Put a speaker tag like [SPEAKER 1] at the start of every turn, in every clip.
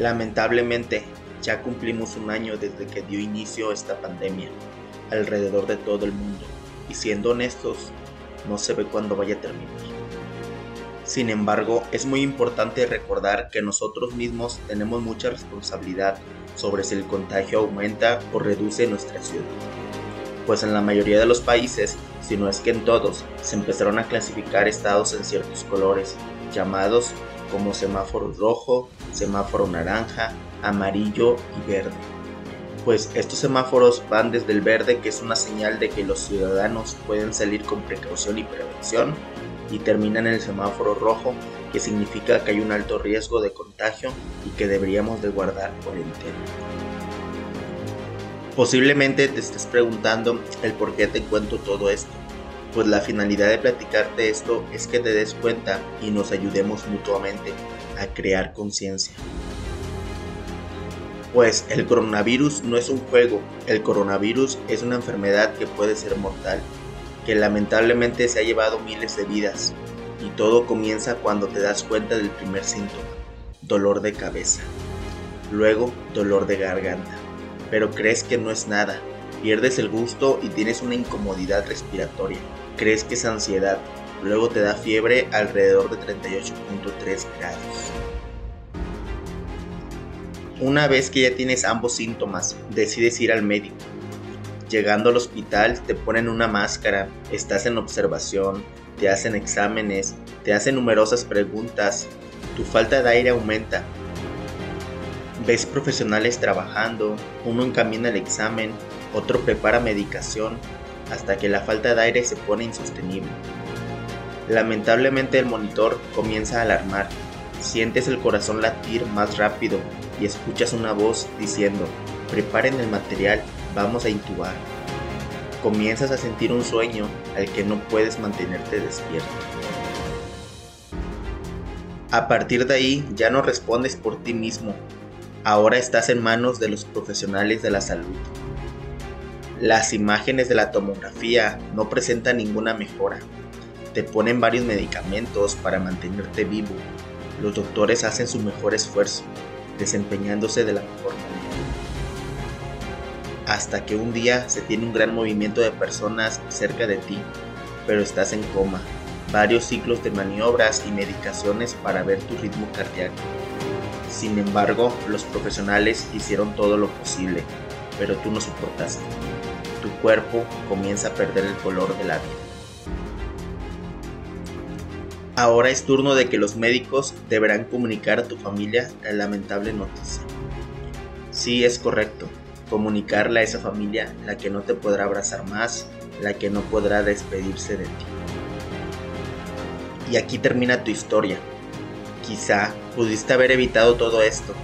[SPEAKER 1] Lamentablemente, ya cumplimos un año desde que dio inicio esta pandemia alrededor de todo el mundo y siendo honestos, no se ve cuándo vaya a terminar. Sin embargo, es muy importante recordar que nosotros mismos tenemos mucha responsabilidad sobre si el contagio aumenta o reduce nuestra ciudad. Pues en la mayoría de los países, si no es que en todos, se empezaron a clasificar estados en ciertos colores, llamados como semáforo rojo, semáforo naranja, amarillo y verde. Pues estos semáforos van desde el verde, que es una señal de que los ciudadanos pueden salir con precaución y prevención, y terminan en el semáforo rojo, que significa que hay un alto riesgo de contagio y que deberíamos de guardar cuarentena. Posiblemente te estés preguntando el por qué te cuento todo esto pues la finalidad de platicarte esto es que te des cuenta y nos ayudemos mutuamente a crear conciencia. Pues el coronavirus no es un juego, el coronavirus es una enfermedad que puede ser mortal, que lamentablemente se ha llevado miles de vidas, y todo comienza cuando te das cuenta del primer síntoma, dolor de cabeza, luego dolor de garganta, pero crees que no es nada, pierdes el gusto y tienes una incomodidad respiratoria, crees que es ansiedad, luego te da fiebre alrededor de 38.3 grados. Una vez que ya tienes ambos síntomas, decides ir al médico. Llegando al hospital te ponen una máscara, estás en observación, te hacen exámenes, te hacen numerosas preguntas, tu falta de aire aumenta. Ves profesionales trabajando, uno encamina el examen, otro prepara medicación, hasta que la falta de aire se pone insostenible. Lamentablemente el monitor comienza a alarmar, sientes el corazón latir más rápido y escuchas una voz diciendo, preparen el material, vamos a intubar. Comienzas a sentir un sueño al que no puedes mantenerte despierto. A partir de ahí ya no respondes por ti mismo, ahora estás en manos de los profesionales de la salud. Las imágenes de la tomografía no presentan ninguna mejora. Te ponen varios medicamentos para mantenerte vivo. Los doctores hacen su mejor esfuerzo, desempeñándose de la mejor manera. Hasta que un día se tiene un gran movimiento de personas cerca de ti, pero estás en coma. Varios ciclos de maniobras y medicaciones para ver tu ritmo cardíaco. Sin embargo, los profesionales hicieron todo lo posible, pero tú no soportaste tu cuerpo comienza a perder el color de la vida. Ahora es turno de que los médicos deberán comunicar a tu familia la lamentable noticia. Sí, es correcto, comunicarle a esa familia la que no te podrá abrazar más, la que no podrá despedirse de ti. Y aquí termina tu historia. Quizá pudiste haber evitado todo esto,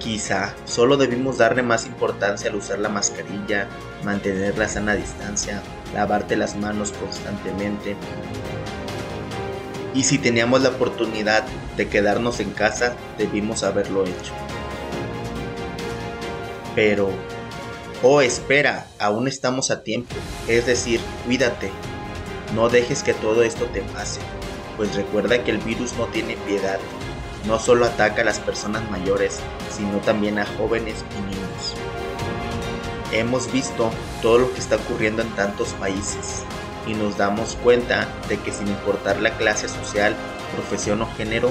[SPEAKER 1] Quizá solo debimos darle más importancia al usar la mascarilla, mantener la sana distancia, lavarte las manos constantemente. Y si teníamos la oportunidad de quedarnos en casa, debimos haberlo hecho. Pero, oh espera, aún estamos a tiempo. Es decir, cuídate. No dejes que todo esto te pase, pues recuerda que el virus no tiene piedad no solo ataca a las personas mayores, sino también a jóvenes y niños. Hemos visto todo lo que está ocurriendo en tantos países y nos damos cuenta de que sin importar la clase social, profesión o género,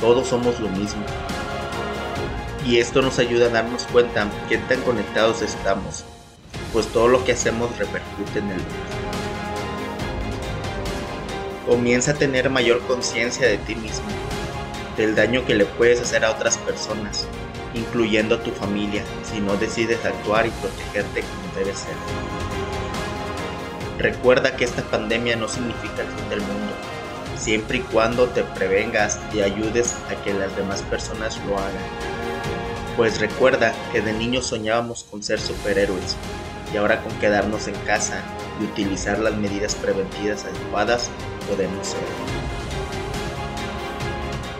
[SPEAKER 1] todos somos lo mismo. Y esto nos ayuda a darnos cuenta qué tan conectados estamos, pues todo lo que hacemos repercute en el mundo. Comienza a tener mayor conciencia de ti mismo del daño que le puedes hacer a otras personas, incluyendo a tu familia, si no decides actuar y protegerte como debe ser. Recuerda que esta pandemia no significa el fin del mundo, siempre y cuando te prevengas y ayudes a que las demás personas lo hagan. Pues recuerda que de niños soñábamos con ser superhéroes y ahora con quedarnos en casa y utilizar las medidas preventivas adecuadas podemos ser.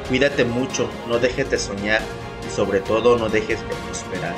[SPEAKER 1] Cuídate mucho, no dejes de soñar y sobre todo no dejes de prosperar.